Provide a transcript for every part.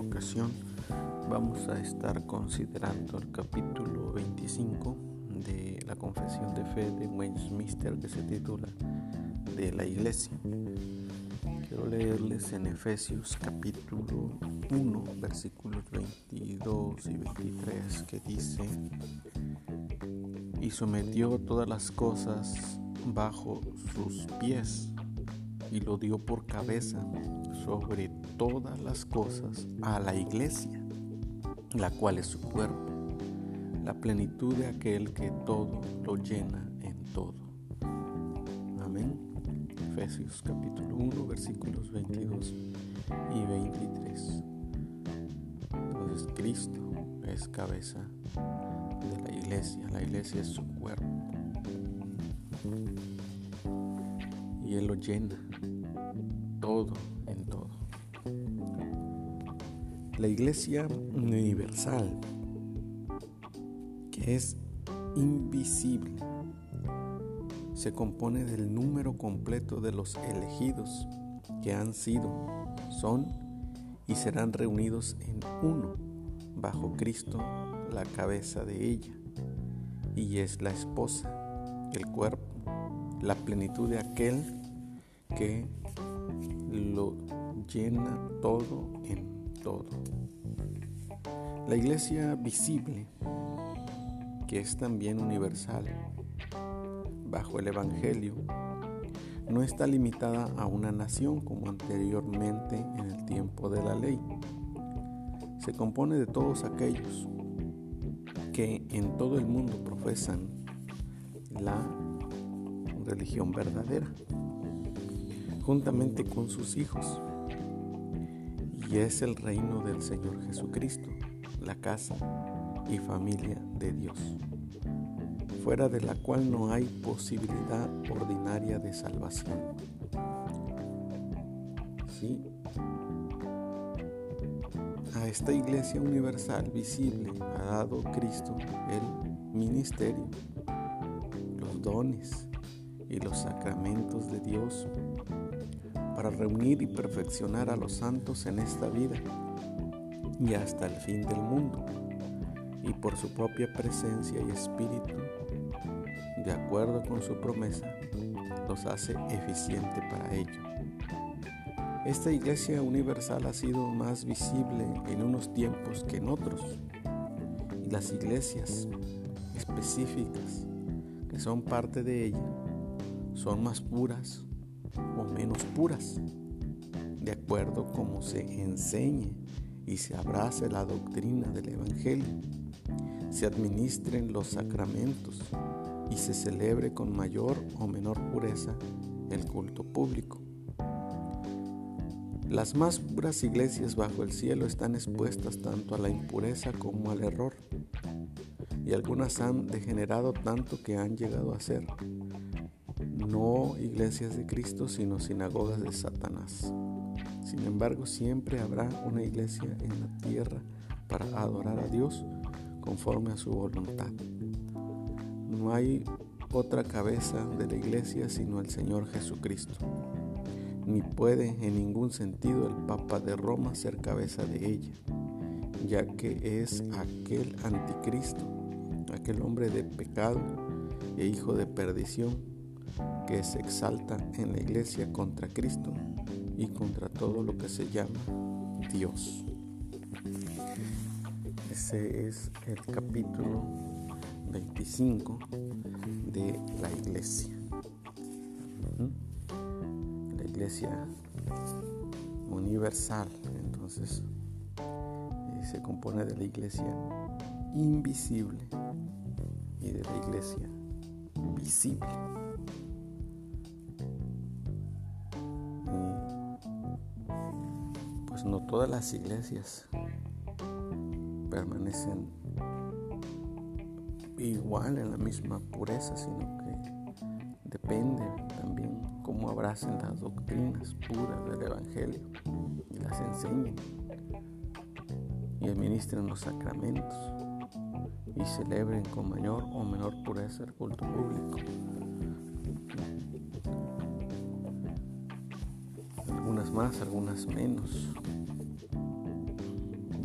ocasión vamos a estar considerando el capítulo 25 de la Confesión de Fe de Westminster que se titula De la Iglesia. Quiero leerles en Efesios capítulo 1 versículos 22 y 23 que dice y sometió todas las cosas bajo sus pies y lo dio por cabeza sobre todas las cosas a la iglesia, la cual es su cuerpo, la plenitud de aquel que todo lo llena en todo. Amén. Efesios capítulo 1 versículos 22 y 23. Entonces Cristo es cabeza de la iglesia, la iglesia es su cuerpo. Y Él lo llena todo en todo. La iglesia universal, que es invisible, se compone del número completo de los elegidos que han sido, son y serán reunidos en uno, bajo Cristo, la cabeza de ella, y es la esposa, el cuerpo, la plenitud de aquel que lo llena todo en todo. La iglesia visible, que es también universal, bajo el Evangelio, no está limitada a una nación como anteriormente en el tiempo de la ley. Se compone de todos aquellos que en todo el mundo profesan la religión verdadera juntamente con sus hijos. Y es el reino del Señor Jesucristo, la casa y familia de Dios, fuera de la cual no hay posibilidad ordinaria de salvación. Sí, a esta iglesia universal visible ha dado Cristo el ministerio, los dones y los sacramentos de Dios para reunir y perfeccionar a los santos en esta vida y hasta el fin del mundo, y por su propia presencia y espíritu, de acuerdo con su promesa, los hace eficiente para ello. Esta iglesia universal ha sido más visible en unos tiempos que en otros, y las iglesias específicas que son parte de ella son más puras, o menos puras, de acuerdo como se enseñe y se abrace la doctrina del Evangelio, se administren los sacramentos y se celebre con mayor o menor pureza el culto público. Las más puras iglesias bajo el cielo están expuestas tanto a la impureza como al error, y algunas han degenerado tanto que han llegado a ser no iglesias de Cristo, sino sinagogas de Satanás. Sin embargo, siempre habrá una iglesia en la tierra para adorar a Dios conforme a su voluntad. No hay otra cabeza de la iglesia sino el Señor Jesucristo. Ni puede en ningún sentido el Papa de Roma ser cabeza de ella, ya que es aquel anticristo, aquel hombre de pecado e hijo de perdición que se exalta en la iglesia contra Cristo y contra todo lo que se llama Dios. Ese es el capítulo 25 de la iglesia. La iglesia universal, entonces, eh, se compone de la iglesia invisible y de la iglesia visible. Pues no todas las iglesias permanecen igual en la misma pureza, sino que depende también cómo abracen las doctrinas puras del Evangelio y las enseñen y administren los sacramentos y celebren con mayor o menor pureza el culto público. Algunas más, algunas menos.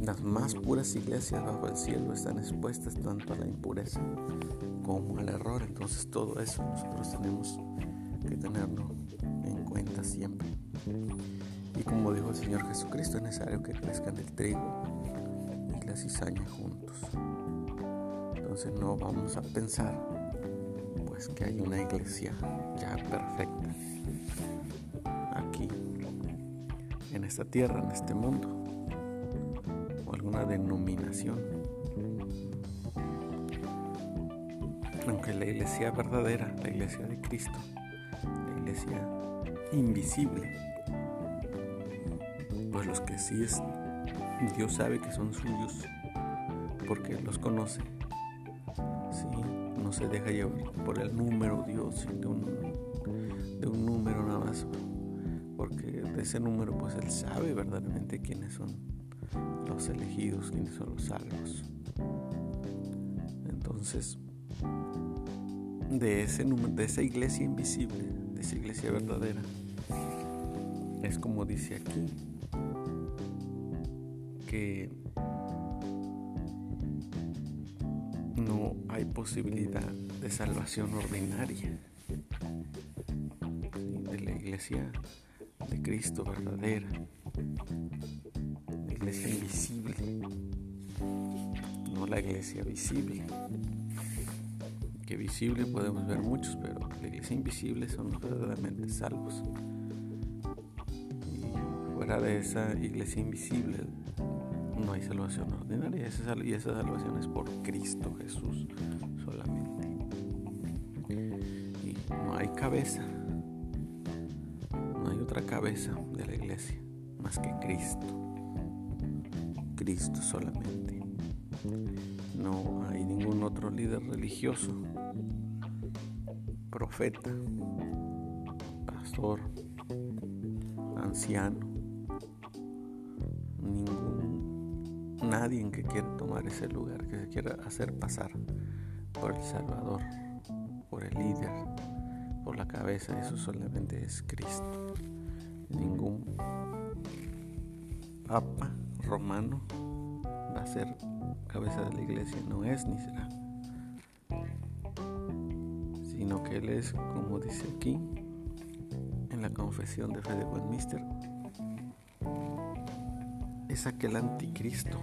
las más puras iglesias bajo el cielo están expuestas tanto a la impureza como al error. Entonces todo eso nosotros tenemos que tenerlo en cuenta siempre. Y como dijo el Señor Jesucristo, es necesario que crezcan el trigo y la cizaña juntos. Entonces no vamos a pensar pues que hay una iglesia ya perfecta en esta tierra, en este mundo, o alguna denominación. Aunque la iglesia verdadera, la iglesia de Cristo, la iglesia invisible, pues los que sí es, Dios sabe que son suyos, porque los conoce no se deja llevar por el número Dios de un, de un número nada más porque de ese número pues él sabe verdaderamente quiénes son los elegidos quiénes son los salvos. Entonces de ese número de esa iglesia invisible de esa iglesia verdadera es como dice aquí que no hay posibilidad de salvación ordinaria de la iglesia de Cristo verdadera, la iglesia invisible, no la iglesia visible. Que visible podemos ver muchos, pero la iglesia invisible son los verdaderamente salvos. Y fuera de esa iglesia invisible no hay salvación ordinaria y esa salvación es por Cristo Jesús solamente. Y no hay cabeza, de la iglesia más que Cristo. Cristo solamente. No hay ningún otro líder religioso, profeta, pastor, anciano, nadie que quiera tomar ese lugar, que se quiera hacer pasar por el Salvador, por el líder, por la cabeza. Eso solamente es Cristo. Ningún papa romano va a ser cabeza de la iglesia, no es ni será. Sino que Él es, como dice aquí, en la confesión de fe de Westminster, es aquel anticristo,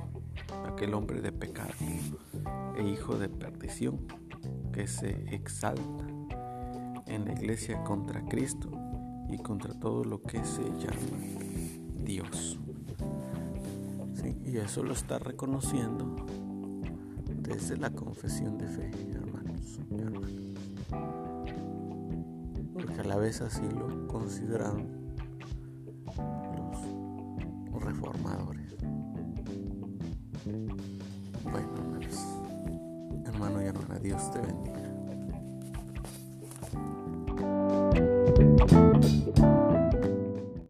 aquel hombre de pecado e hijo de perdición que se exalta en la iglesia contra Cristo y contra todo lo que se llama Dios. y eso lo está reconociendo desde la confesión de fe, hermanos, Porque a la vez así lo consideran los reformadores. Bueno, hermanos, hermano y hermana, Dios te bendiga.